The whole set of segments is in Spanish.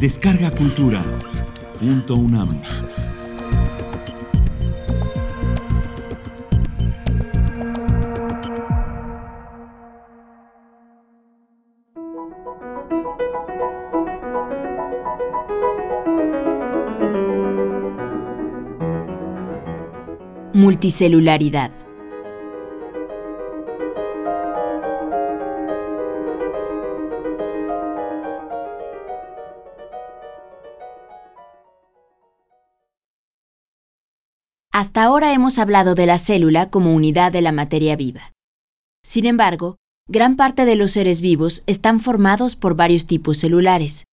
Descarga Cultura. Punto UNAM. Multicelularidad. Hasta ahora hemos hablado de la célula como unidad de la materia viva. Sin embargo, gran parte de los seres vivos están formados por varios tipos celulares.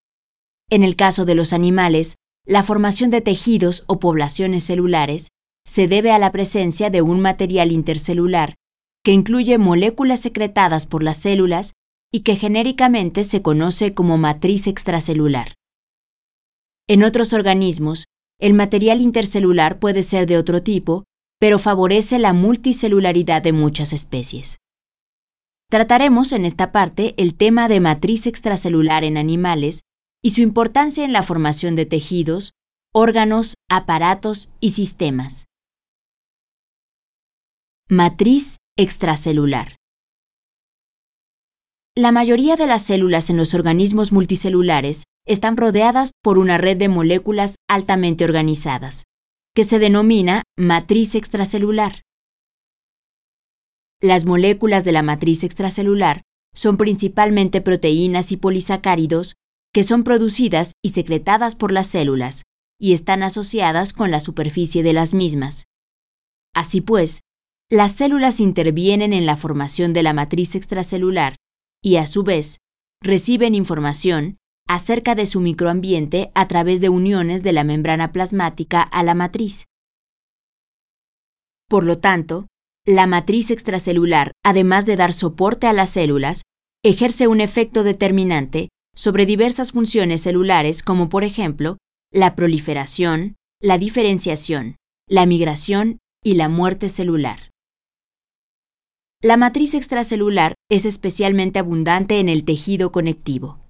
En el caso de los animales, la formación de tejidos o poblaciones celulares se debe a la presencia de un material intercelular que incluye moléculas secretadas por las células y que genéricamente se conoce como matriz extracelular. En otros organismos, el material intercelular puede ser de otro tipo, pero favorece la multicelularidad de muchas especies. Trataremos en esta parte el tema de matriz extracelular en animales y su importancia en la formación de tejidos, órganos, aparatos y sistemas. Matriz extracelular. La mayoría de las células en los organismos multicelulares están rodeadas por una red de moléculas altamente organizadas, que se denomina matriz extracelular. Las moléculas de la matriz extracelular son principalmente proteínas y polisacáridos que son producidas y secretadas por las células y están asociadas con la superficie de las mismas. Así pues, las células intervienen en la formación de la matriz extracelular y a su vez reciben información acerca de su microambiente a través de uniones de la membrana plasmática a la matriz. Por lo tanto, la matriz extracelular, además de dar soporte a las células, ejerce un efecto determinante sobre diversas funciones celulares como por ejemplo la proliferación, la diferenciación, la migración y la muerte celular. La matriz extracelular es especialmente abundante en el tejido conectivo.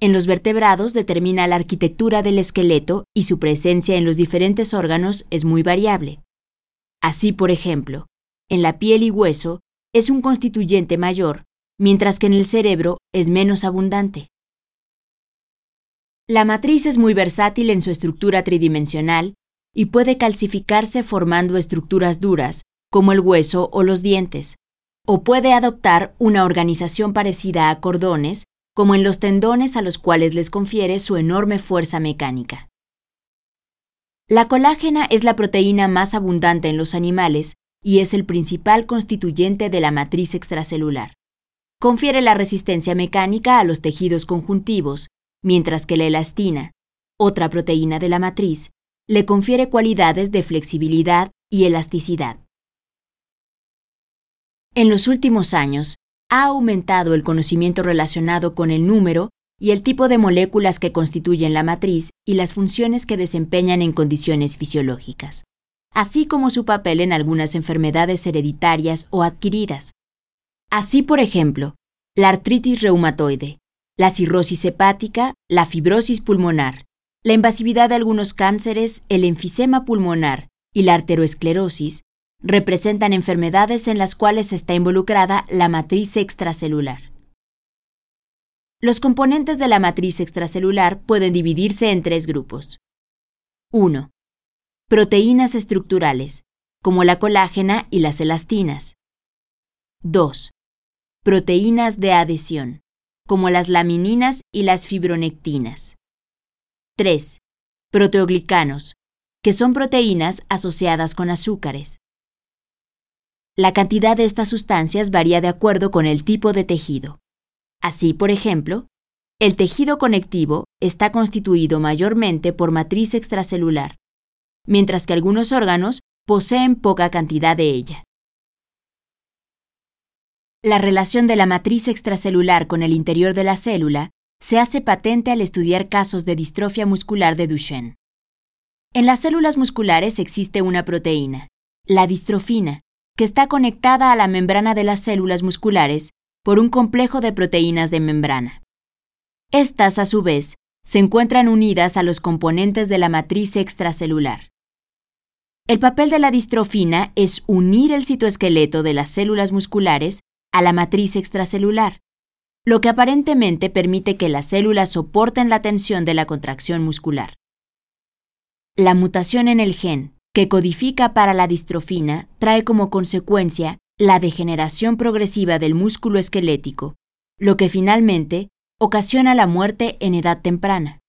En los vertebrados determina la arquitectura del esqueleto y su presencia en los diferentes órganos es muy variable. Así, por ejemplo, en la piel y hueso es un constituyente mayor, mientras que en el cerebro es menos abundante. La matriz es muy versátil en su estructura tridimensional y puede calcificarse formando estructuras duras, como el hueso o los dientes, o puede adoptar una organización parecida a cordones, como en los tendones a los cuales les confiere su enorme fuerza mecánica. La colágena es la proteína más abundante en los animales y es el principal constituyente de la matriz extracelular. Confiere la resistencia mecánica a los tejidos conjuntivos, mientras que la elastina, otra proteína de la matriz, le confiere cualidades de flexibilidad y elasticidad. En los últimos años, ha aumentado el conocimiento relacionado con el número y el tipo de moléculas que constituyen la matriz y las funciones que desempeñan en condiciones fisiológicas, así como su papel en algunas enfermedades hereditarias o adquiridas. Así, por ejemplo, la artritis reumatoide, la cirrosis hepática, la fibrosis pulmonar, la invasividad de algunos cánceres, el enfisema pulmonar y la arteriosclerosis representan enfermedades en las cuales está involucrada la matriz extracelular. Los componentes de la matriz extracelular pueden dividirse en tres grupos. 1. Proteínas estructurales, como la colágena y las elastinas. 2. Proteínas de adhesión, como las lamininas y las fibronectinas. 3. Proteoglicanos, que son proteínas asociadas con azúcares. La cantidad de estas sustancias varía de acuerdo con el tipo de tejido. Así, por ejemplo, el tejido conectivo está constituido mayormente por matriz extracelular, mientras que algunos órganos poseen poca cantidad de ella. La relación de la matriz extracelular con el interior de la célula se hace patente al estudiar casos de distrofia muscular de Duchenne. En las células musculares existe una proteína, la distrofina, que está conectada a la membrana de las células musculares por un complejo de proteínas de membrana. Estas, a su vez, se encuentran unidas a los componentes de la matriz extracelular. El papel de la distrofina es unir el citoesqueleto de las células musculares a la matriz extracelular, lo que aparentemente permite que las células soporten la tensión de la contracción muscular. La mutación en el gen que codifica para la distrofina trae como consecuencia la degeneración progresiva del músculo esquelético, lo que finalmente ocasiona la muerte en edad temprana.